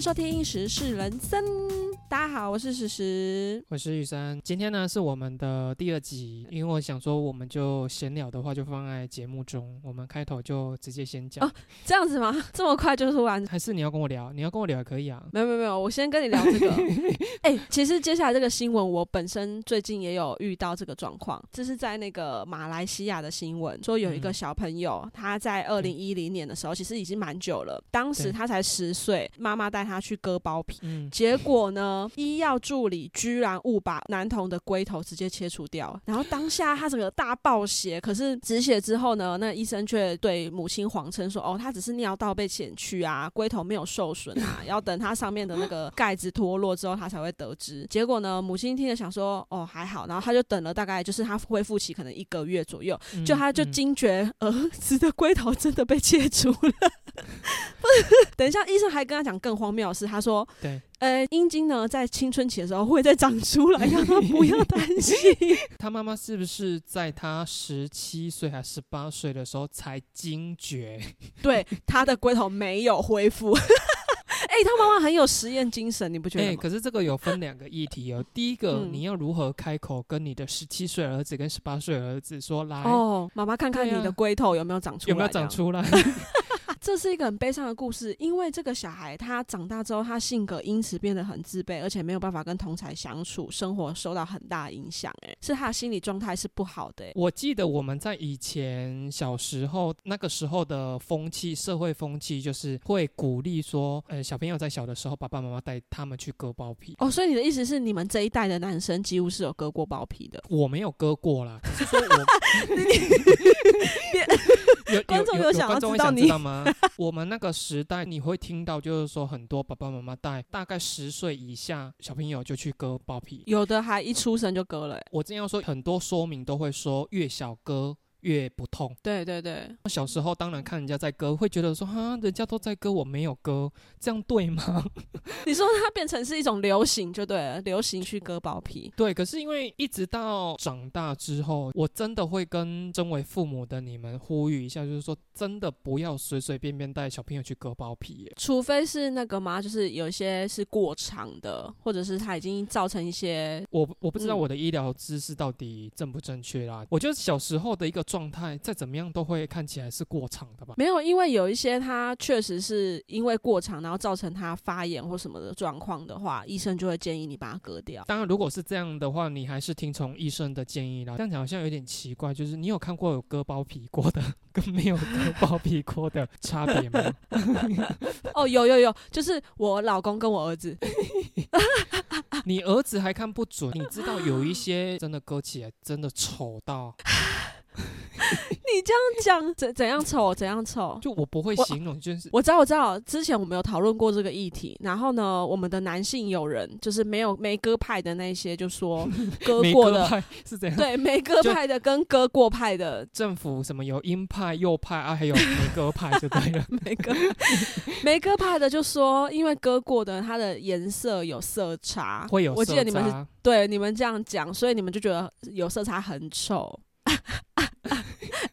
收听《时事人生》。大家好，我是石石。我是雨山，今天呢是我们的第二集，因为我想说，我们就闲聊的话就放在节目中，我们开头就直接先讲，哦这样子吗？这么快就突然？还是你要跟我聊？你要跟我聊也可以啊。没有没有没有，我先跟你聊这个。哎、其实接下来这个新闻，我本身最近也有遇到这个状况，这是在那个马来西亚的新闻，说有一个嗯小朋友，他在二零一零年的时候，其实已经蛮久了，当时他才十岁，妈妈带他去割包皮。嗯，结果呢，医药助理居然误把男童的龟头直接切除掉，然后当下他整个大爆血。可是止血之后呢，那医生却对母亲谎称说：“哦，他只是尿道被剪去啊，龟头没有受损啊，要等他上面的那个盖子脱落之后，他才会得知。”结果呢，母亲听了想说：“哦，还好。”然后他就等了大概就是他恢复期可能一个月左右，嗯就他就嗯惊觉儿子的龟头真的被切除了。等一下，医生还跟他讲更荒谬的事，他说。对，呃，阴茎呢，在青春期的时候会再长出来，让他不要担心。他妈妈是不是在他十七岁还十八岁的时候才惊觉？对，他的龟头没有恢复。哎、他妈妈很有实验精神，你不觉哎、得吗？可是这个有分两个议题哦。第一个，嗯你要如何开口跟你的十七岁儿子跟十八岁儿子说来？哦，妈妈，看看你的龟头有没有长出来？有没有长？出来？这是一个很悲伤的故事，因为这个小孩他长大之后，他性格因此变得很自卑，而且没有办法跟同才相处，生活受到很大影响。哎，是他的心理状态是不好的。哎，我记得我们在以前小时候那个时候的风气，社会风气就是会鼓励说，呃，小朋友在小的时候，爸爸妈妈带他们去割包皮。哦，所以你的意思是，你们这一代的男生几乎是有割过包皮的？我没有割过啦，只是说我 有有观众有有想要知道你吗？我们那个时代，你会听到就是说很多爸爸妈妈带大概十岁以下小朋友就去割包皮。有的还一出生就割了。欸，我这样说，很多说明都会说越小割越不痛。对对对，小时候当然看人家在割，会觉得说哈，人家都在割，我没有割，这样对吗？你说它变成是一种流行就对了，流行去割包皮。对，可是因为一直到长大之后，我真的会跟身为父母的你们呼吁一下，就是说真的不要随随便便带小朋友去割包皮。除非是那个嘛，就是有一些是过长的，或者是它已经造成一些我我不知道嗯我的医疗知识到底正不正确啦。我觉得小时候的一个状态，再怎么样都会看起来是过长的吧。没有，因为有一些它确实是因为过长，然后造成它发炎或什么的状况的话，医生就会建议你把它割掉。当然，如果是这样的话，你还是听从医生的建议啦。这样讲好像有点奇怪，就是你有看过有割包皮过的跟没有割包皮过的差别吗？哦，有有有，就是我老公跟我儿子，你儿子还看不准，你知道有一些真的割起来真的丑到，你这样讲 怎怎样丑怎样丑？就我不会形容，就是我知道，我知道，之前我们有讨论过这个议题。然后呢，我们的男性友人，就是没有没割派的那些，就说 割过的，派是怎样？对，没割派的跟割过派的政府什么有鹰派、右派啊，还有没割派就对了。没割没割派的就说，因为割过的它的颜色有色差，会有我记得你们是对你们这样讲，所以你们就觉得有色差很丑。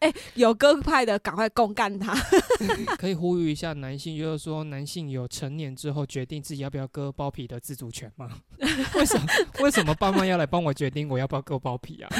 哎、有割派的赶快公干他！可以呼吁一下男性，就是说男性有成年之后决定自己要不要割包皮的自主权吗？为什么为什么爸妈要来帮我决定我要不要割包皮啊？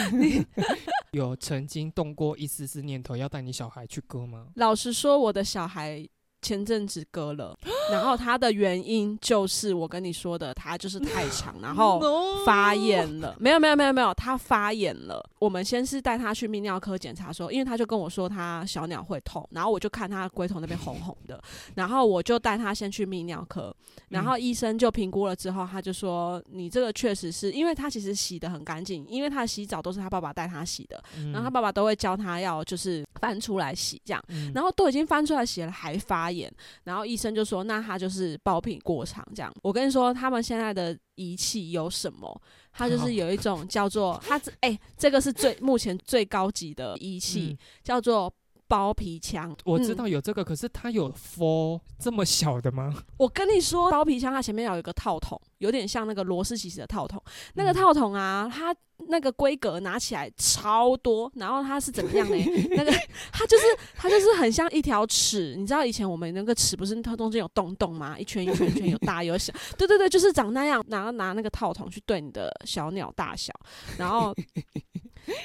有曾经动过一丝丝念头要带你小孩去割吗？老实说，我的小孩前阵子割了，然后他的原因就是我跟你说的，他就是太长，然后发炎了。没有没有没有没有，他发炎了。我们先是带他去泌尿科检查说，因为他就跟我说他小鸟会痛，然后我就看他龟头那边红红的，然后我就带他先去泌尿科，然后医生就评估了之后，他就说你这个确实是因为他其实洗的很干净，因为他洗澡都是他爸爸带他洗的，嗯然后他爸爸都会教他要就是翻出来洗这样。嗯然后都已经翻出来洗了还发炎，然后医生就说那他就是包皮过长这样。我跟你说，他们现在的仪器有什么？它就是有一种叫做它这哎、这个是最目前最高级的仪器，嗯叫做包皮枪。我知道有这个，可是它有 for 这么小的吗？我跟你说，包皮枪它前面有一个套筒，有点像那个螺丝起子的套筒。那个套筒啊，它那个规格拿起来超多，然后它是怎么样呢？那个它就是它就是很像一条尺，你知道以前我们那个尺不是它中间有洞洞吗？一圈一圈一圈有大有小，对对对，就是长那样。然后拿那个套筒去对你的小鸟大小，然后。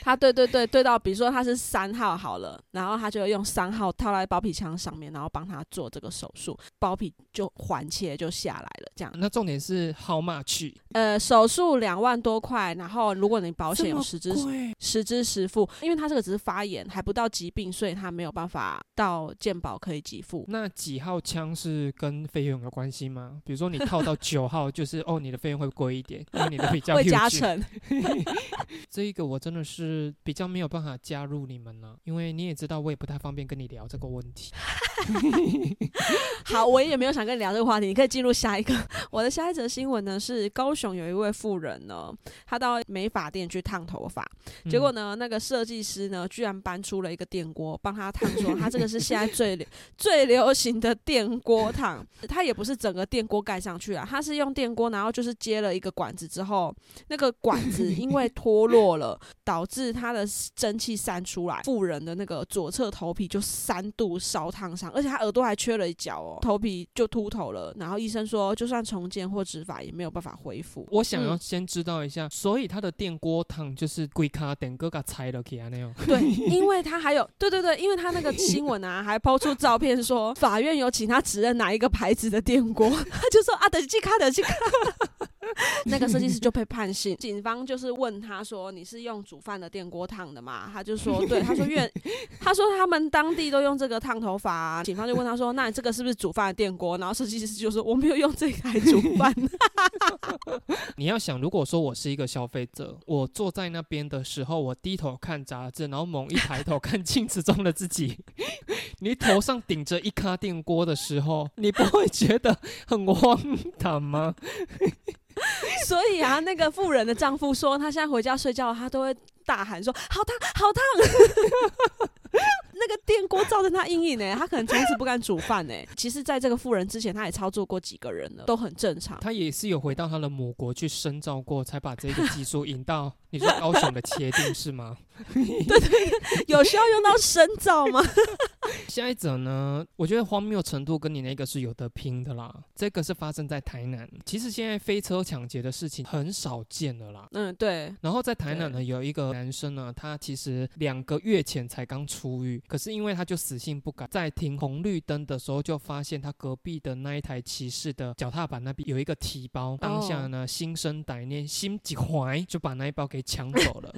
他对对对对到，比如说他是三号好了，然后他就用三号套在包皮腔上面，然后帮他做这个手术，包皮就环切就下来了。这样，那重点是 how much？呃，手术两万多块，然后如果你保险有实支实支实付，因为他这个只是发炎，还不到疾病，所以他没有办法到健保可以给付。那几号枪是跟费用有关系吗？比如说你套到九号，就是哦，你的费用会贵一点，因为你的比较会加成。这一个我真的是。是比较没有办法加入你们呢，因为你也知道，我也不太方便跟你聊这个问题。好，我也没有想跟你聊这个话题，你可以进入下一个。我的下一则新闻呢是高雄有一位妇人呢，她到美发店去烫头发，结果呢，那个设计师呢居然搬出了一个电锅帮她烫，说他这个是现在最最流行的电锅烫。他也不是整个电锅盖上去啊，他是用电锅，然后就是接了一个管子之后，那个管子因为脱落了，导致他的蒸汽散出来，妇人的那个左侧头皮就三度烧烫伤。而且他耳朵还缺了一角哦，头皮就秃头了。然后医生说，就算重建或植发也没有办法恢复。我想要先知道一下，所以他的电锅烫就是龟卡电哥给拆了起来那样。对，因为他还有，对对对，因为他那个新闻啊，还抛出照片说，法院有请他指认哪一个牌子的电锅，他就说啊，等去卡，等去卡。那个设计师就被判刑，警方就是问他说：“你是用煮饭的电锅烫的吗？”他就说：“对。”他说：“愿，他说他们当地都用这个烫头发。”警方就问他说：“那你这个是不是煮饭的电锅？”然后设计师就说：“我没有用这台煮饭。”你要想，如果说我是一个消费者，我坐在那边的时候，我低头看杂志，然后猛一抬头看镜子中的自己，你头上顶着一咖电锅的时候，你不会觉得很荒唐吗？所以啊，那个富人的丈夫说，他现在回家睡觉，他都会大喊说：“好烫，好烫！” 那个电锅造成他阴影呢，他可能从此不敢煮饭呢。其实，在这个富人之前，他也操作过几个人了，都很正常。他也是有回到他的母国去深造过，才把这个技术引到你说高雄的切定是吗？对对，有需要用到深造吗？下一者呢？我觉得荒谬程度跟你那个是有得拼的啦。这个是发生在台南，其实现在飞车抢劫的事情很少见的啦。嗯，对。然后在台南呢，有一个男生呢，他其实两个月前才刚出狱，可是因为他就死性不改，在停红绿灯的时候就发现他隔壁的那一台骑士的脚踏板那边有一个提包，当下呢心生歹念，心急怀就把那一包给抢走了。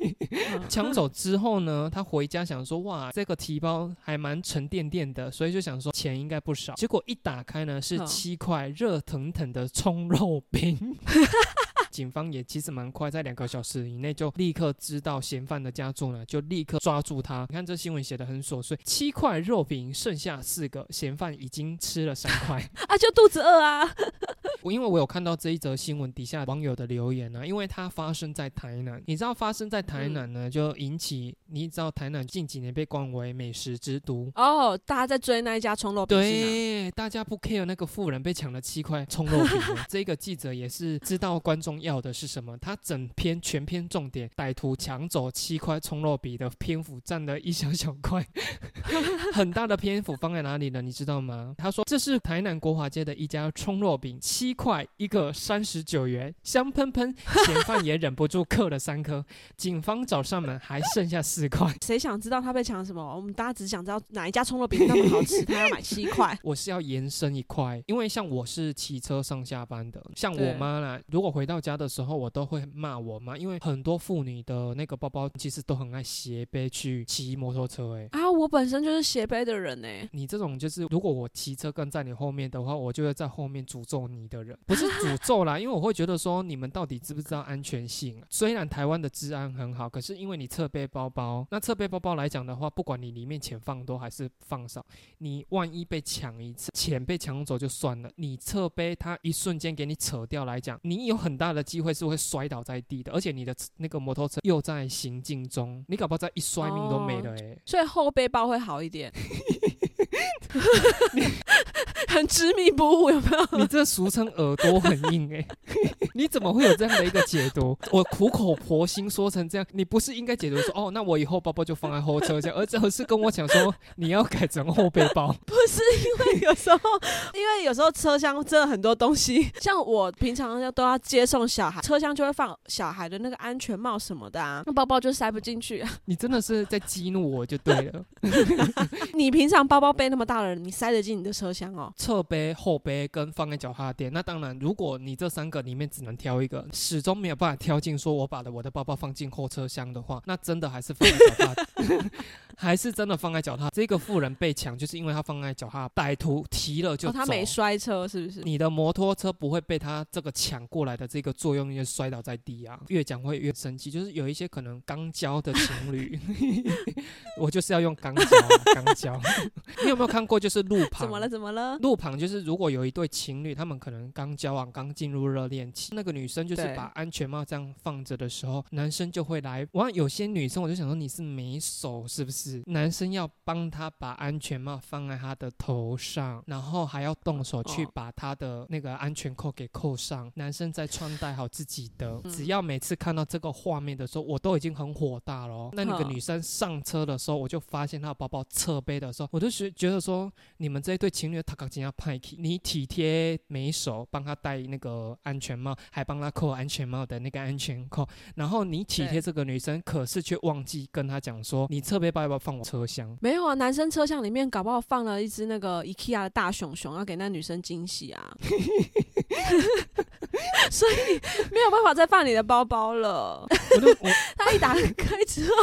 抢走之后呢，他回家想说，哇，这个提包。还蛮沉甸甸的，所以就想说钱应该不少。结果一打开呢，是七块热腾腾的葱肉饼。警方也其实蛮快，在两个小时以内就立刻知道嫌犯的家住呢，就立刻抓住他。你看这新闻写的很琐碎，七块肉饼剩下四个，嫌犯已经吃了三块啊，就肚子饿啊。我因为我有看到这一则新闻底下网友的留言呢，因为它发生在台南，你知道发生在台南呢，就引起你知道台南近几年被冠为美食之都哦，大家在追那一家葱肉饼，对，大家不 care 那个富人被抢了七块葱肉饼，这个记者也是知道观众要的是什么，他整篇全篇重点歹徒抢走七块葱肉饼的篇幅占了一小小块，很大的篇幅放在哪里呢？你知道吗？他说这是台南国华街的一家葱肉饼七。块一个三十九元，香喷喷，嫌犯也忍不住嗑了三颗。警方找上门，还剩下四块。谁想知道他被抢什么？我们大家只想知道哪一家葱肉饼那么好吃，他要买七块。我是要延伸一块，因为像我是骑车上下班的，像我妈啦，如果回到家的时候，我都会骂我妈，因为很多妇女的那个包包其实都很爱斜背去骑摩托车。哎啊，我本身就是斜背的人哎。你这种就是，如果我骑车跟在你后面的话，我就会在后面诅咒你的人。不是诅咒啦，因为我会觉得说你们到底知不知道安全性？虽然台湾的治安很好，可是因为你侧背包包，那侧背包包来讲的话，不管你里面钱放多还是放少，你万一被抢一次，钱被抢走就算了，你侧背它一瞬间给你扯掉来讲，你有很大的的机会是会摔倒在地的，而且你的那个摩托车又在行进中，你搞不好在一摔命都没了哎。所以后背包会好一点。很执迷不悟，有没有？你这俗称耳朵很硬哎，你怎么会有这样的一个解读？我苦口婆心说成这样，你不是应该解读说哦，那我以后包包就放在后车厢，而这是跟我讲说你要改成后背包？不是因为有时候，因为有时候车厢真的很多东西，像我平常要都要接送小孩，车厢就会放小孩的那个安全帽什么的啊，那包包就塞不进去。啊你真的是在激怒我就对了。你平常包包背那么大的人，你塞得进你的车厢哦？侧背、后背跟放在脚踏垫，那当然，如果你这三个里面只能挑一个，始终没有办法挑进，说我把的我的包包放进后车厢的话，那真的还是放在脚踏，还是真的放在脚踏。这个富人被抢，就是因为他放在脚踏，歹徒提了就走。他没摔车是不是？你的摩托车不会被他这个抢过来的这个作用，就摔倒在地啊。越讲会越生气，就是有一些可能刚交的情侣，我就是要用刚交，刚交。你有没有看过？就是路 旁怎么了？怎么了？路旁就是如果有一对情侣，他们可能刚交往，刚进入热恋期，那个女生就是把安全帽这样放着的时候，男生就会来。哇，有些女生我就想说你是没手是不是？男生要帮她把安全帽放在她的头上，然后还要动手去把她的那个安全扣给扣上。男生再穿戴好自己的。只要每次看到这个画面的时候，我都已经很火大了。那那个女生上车的时候，我就发现她的包包侧背的时候，我就觉觉得说，你们这一对情侣他搞怎样派？你体贴没手，帮他戴那个安全帽，还帮他扣安全帽的那个安全扣，然后你体贴这个女生，可是却忘记跟她讲说，你侧背包要不要放我车厢？没有啊，男生车厢里面搞不好放了一只那个 IKEA 的大熊熊，要给那女生惊喜啊。所以没有办法再放你的包包了。他一打开之后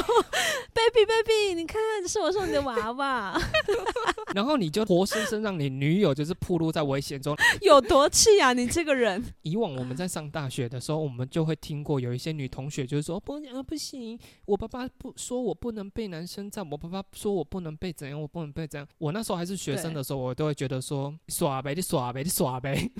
，baby baby，你看，是我送你的娃娃。然后你就活生生让你女友就是暴露在危险中，有多气啊！你这个人。以往我们在上大学的时候，我们就会听过有一些女同学就是说不啊不行，我爸爸不说我不能被男生占，我爸爸说我不能被怎样，我不能被怎样。我那时候还是学生的时候，我都会觉得说耍呗，你耍呗，你耍呗。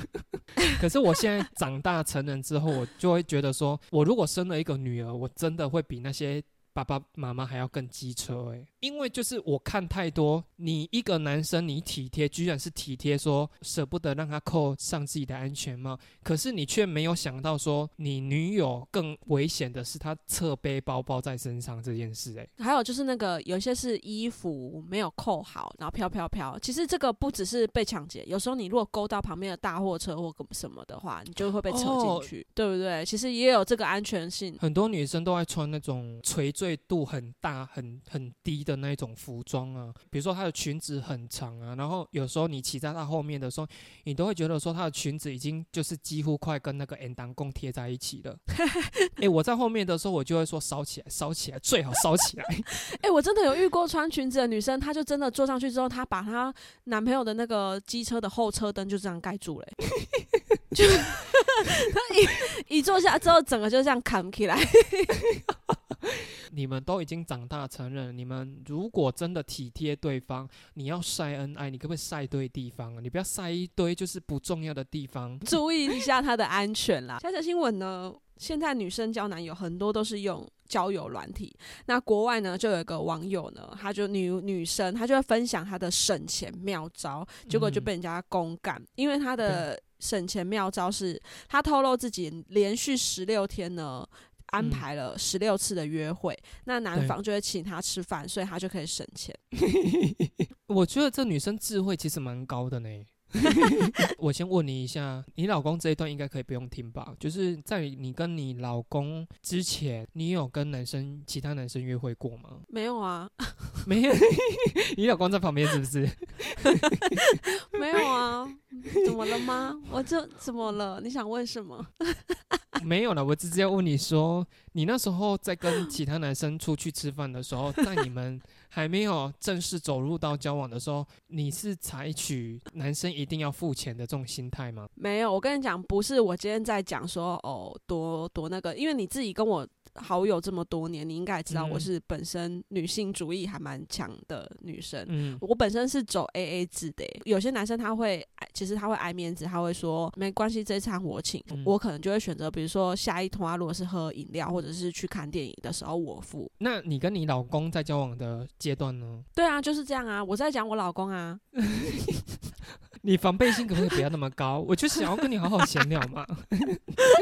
可是我现在长大成人之后，我就会觉得说，我如果生了一个女儿，我真的会比那些。爸爸妈妈还要更机车哎，因为就是我看太多，你一个男生你体贴，居然是体贴说舍不得让他扣上自己的安全帽，可是你却没有想到说你女友更危险的是她侧背包包在身上这件事哎。还有就是那个有些是衣服没有扣好，然后飘飘飘。其实这个不只是被抢劫，有时候你如果勾到旁边的大货车或什么的话，你就会被扯进去，对不对？其实也有这个安全性。很多女生都爱穿那种垂坠。锐度很大、很很低的那种服装啊，比如说她的裙子很长啊，然后有时候你骑在她后面的时候，你都会觉得说她的裙子已经就是几乎快跟那个 N 档共贴在一起了。哎，我在后面的时候，我就会说烧起来，烧起来，最好烧起来。哎，我真的有遇过穿裙子的女生，她就真的坐上去之后，她把她男朋友的那个机车的后车灯就这样盖住了，就她一一坐下之后，整个就这样扛起来。你们都已经长大成人，你们如果真的体贴对方，你要晒恩爱，你可不可以晒对地方啊？你不要晒一堆就是不重要的地方，注意一下他的安全啦。下则新闻呢，现在女生交男友很多都是用交友软体，那国外呢就有一个网友呢，他就女女生，她就会分享她的省钱妙招，结果就被人家公干，因为她的省钱妙招是她透露自己连续十六天呢。安排了十六次的约会，那男方就会请她吃饭，所以她就可以省钱。我觉得这女生智慧其实蛮高的呢。我先问你一下，你老公这一段应该可以不用听吧？就是在你跟你老公之前，你有跟男生、其他男生约会过吗？没有啊，没有。你老公在旁边是不是？没有啊，怎么了吗？我这怎么了？你想问什么？没有了，我直接问你说，你那时候在跟其他男生出去吃饭的时候，在你们还没有正式走入到交往的时候，你是采取男生一定要付钱的这种心态吗？没有，我跟你讲，不是我今天在讲说哦，多多那个，因为你自己跟我。好友这么多年，你应该也知道我是本身女性主义还蛮强的女生。嗯，我本身是走 A A 制的。有些男生他会，其实他会爱面子，他会说没关系，这餐我请。我可能就会选择，比如说下一通啊，如果是喝饮料或者是去看电影的时候我付。那你跟你老公在交往的阶段呢？对啊，就是这样啊。我在讲我老公啊。你防备心可不可以不要那么高？我就想要跟你好好闲聊嘛。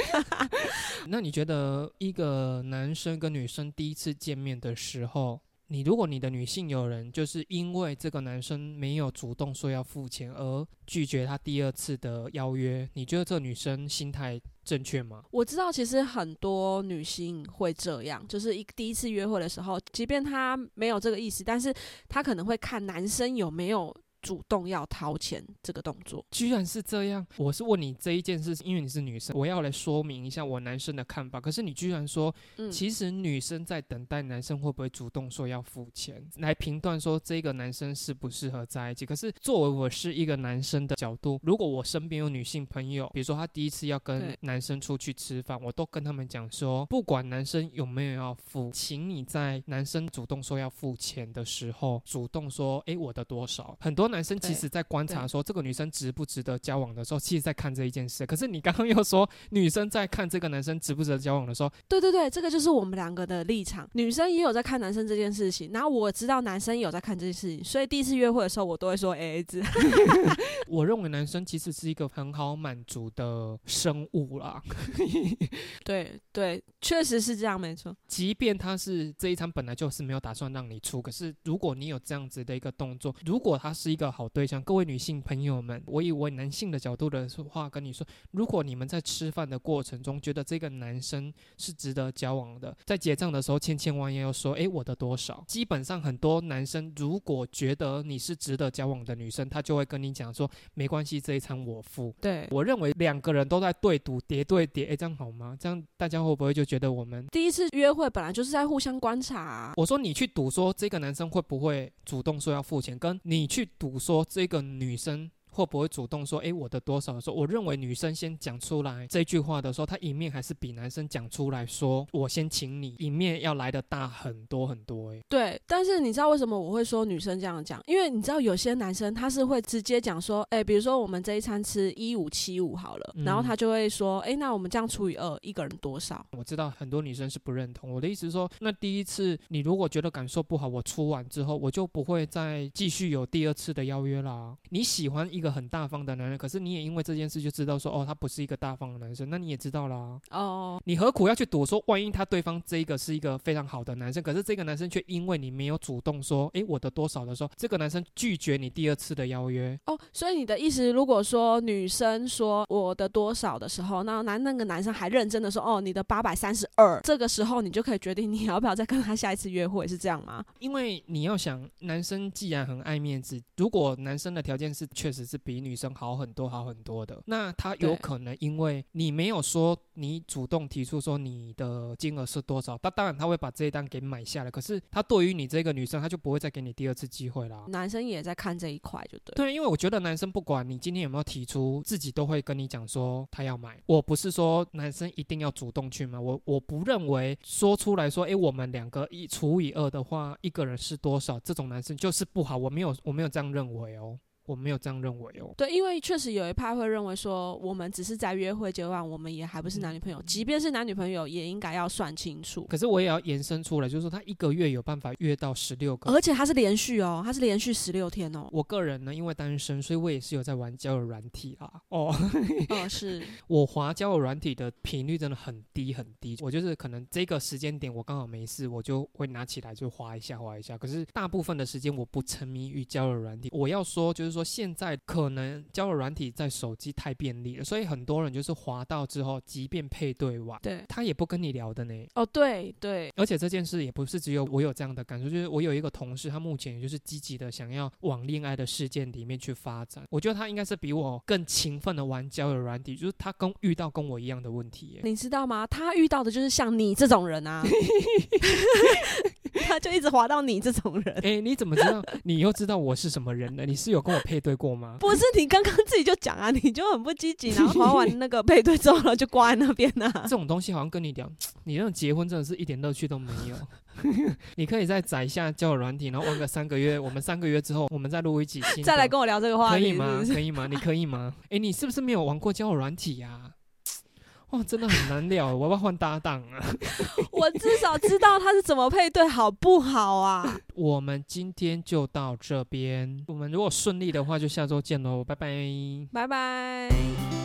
那你觉得一个男生跟女生第一次见面的时候，你如果你的女性友人就是因为这个男生没有主动说要付钱而拒绝他第二次的邀约，你觉得这女生心态正确吗？我知道其实很多女性会这样，就是一第一次约会的时候，即便她没有这个意思，但是她可能会看男生有没有。主动要掏钱这个动作，居然是这样。我是问你这一件事，因为你是女生，我要来说明一下我男生的看法。可是你居然说，其实女生在等待男生会不会主动说要付钱，来评断说这个男生适不适合在一起。可是作为我是一个男生的角度，如果我身边有女性朋友，比如说她第一次要跟男生出去吃饭，我都跟他们讲说，不管男生有没有要付，请你在男生主动说要付钱的时候，主动说，哎，我的多少，很多。男生其实，在观察说这个女生值不值得交往的时候，其实在看这一件事。可是你刚刚又说，女生在看这个男生值不值得交往的时候，对对对，这个就是我们两个的立场。女生也有在看男生这件事情，然后我知道男生有在看这件事情，所以第一次约会的时候，我都会说 A A 制。我认为男生其实是一个很好满足的生物啦。对对，确实是这样，没错。即便他是这一场本来就是没有打算让你出，可是如果你有这样子的一个动作，如果他是一个。个好对象，各位女性朋友们，我以我男性的角度的话跟你说，如果你们在吃饭的过程中觉得这个男生是值得交往的，在结账的时候千千万要说，诶，我的多少？基本上很多男生如果觉得你是值得交往的女生，他就会跟你讲说，没关系，这一餐我付。对我认为两个人都在对赌，叠对叠，哎，这样好吗？这样大家会不会就觉得我们第一次约会本来就是在互相观察？我说你去赌说这个男生会不会主动说要付钱，跟你去赌。我说这个女生。会不会主动说，哎，我的多少？的时候我认为女生先讲出来这句话的时候，她一面还是比男生讲出来说我先请你，一面要来的大很多很多。哎，对。但是你知道为什么我会说女生这样讲？因为你知道有些男生他是会直接讲说，哎，比如说我们这一餐吃一五七五好了，然后他就会说，哎，那我们这样除以二，一个人多少？我知道很多女生是不认同我的意思，是说那第一次你如果觉得感受不好，我出完之后我就不会再继续有第二次的邀约啦。你喜欢一。一个很大方的男人，可是你也因为这件事就知道说，哦，他不是一个大方的男生，那你也知道啦。哦，你何苦要去躲说，万一他对方这一个是一个非常好的男生，可是这个男生却因为你没有主动说，哎，我的多少的时候，这个男生拒绝你第二次的邀约。哦，所以你的意思，如果说女生说我的多少的时候，那男那个男生还认真的说，哦，你的八百三十二，这个时候你就可以决定你要不要再跟他下一次约会，是这样吗？因为你要想，男生既然很爱面子，如果男生的条件是确实是。比女生好很多，好很多的。那他有可能因为你没有说，你主动提出说你的金额是多少，他当然他会把这一单给买下来。可是他对于你这个女生，他就不会再给你第二次机会啦。男生也在看这一块，就对。对，因为我觉得男生不管你今天有没有提出，自己都会跟你讲说他要买。我不是说男生一定要主动去买，我我不认为说出来说，哎，我们两个一除以二的话，一个人是多少，这种男生就是不好。我没有我没有这样认为哦。我没有这样认为哦。对，因为确实有一派会认为说，我们只是在约会阶段，我们也还不是男女朋友。即便是男女朋友，也应该要算清楚。可是我也要延伸出来，就是说他一个月有办法约到十六个，而且他是连续哦，他是连续十六天哦。我个人呢，因为单身，所以我也是有在玩交友软体啦。哦，哦，是我滑交友软体的频率真的很低很低。我就是可能这个时间点我刚好没事，我就会拿起来就滑一下滑一下。可是大部分的时间我不沉迷于交友软体。我要说就是说现在。可能交友软体在手机太便利了，所以很多人就是滑到之后，即便配对完，对他也不跟你聊的呢。哦，对对，而且这件事也不是只有我有这样的感受，就是我有一个同事，他目前也就是积极的想要往恋爱的事件里面去发展。我觉得他应该是比我更勤奋的玩交友软体，就是他跟遇到跟我一样的问题。你知道吗？他遇到的就是像你这种人啊。他就一直滑到你这种人。哎，你怎么知道？你又知道我是什么人呢？你是有跟我配对过吗？不是，你刚刚自己就讲啊，你就很不积极，然后滑完 那个配对之后就挂在那边啊。这种东西好像跟你讲，你那种结婚真的是一点乐趣都没有。你可以再载一下交友软体，然后玩个三个月。我们三个月之后，我们再录一集新。再来跟我聊这个话题，可以吗？可以吗？你可以吗？哎，你是不是没有玩过交友软体呀？哇，真的很难聊，我要换搭档啊！我至少知道他是怎么配对，好不好啊？我们今天就到这边，我们如果顺利的话，就下周见喽，拜拜，拜拜。